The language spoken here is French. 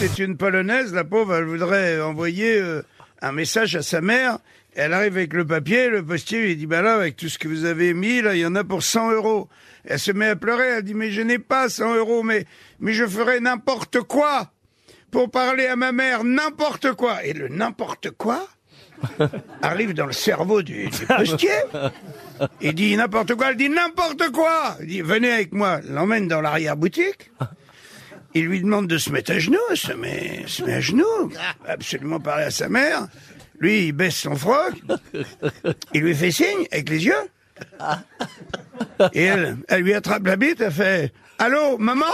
c'est une polonaise, la pauvre, elle voudrait envoyer euh, un message à sa mère. Elle arrive avec le papier, le postier lui dit, bah là, avec tout ce que vous avez mis, là, il y en a pour 100 euros. Elle se met à pleurer, elle dit, mais je n'ai pas 100 euros, mais, mais je ferai n'importe quoi pour parler à ma mère, n'importe quoi. Et le n'importe quoi arrive dans le cerveau du, du postier. Il dit n'importe quoi, elle dit n'importe quoi. Il dit, venez avec moi, l'emmène dans l'arrière-boutique. Il lui demande de se mettre à genoux, elle se met, se met à genoux, absolument parler à sa mère. Lui, il baisse son froc, il lui fait signe avec les yeux. Et elle, elle lui attrape la bite, elle fait Allô, maman?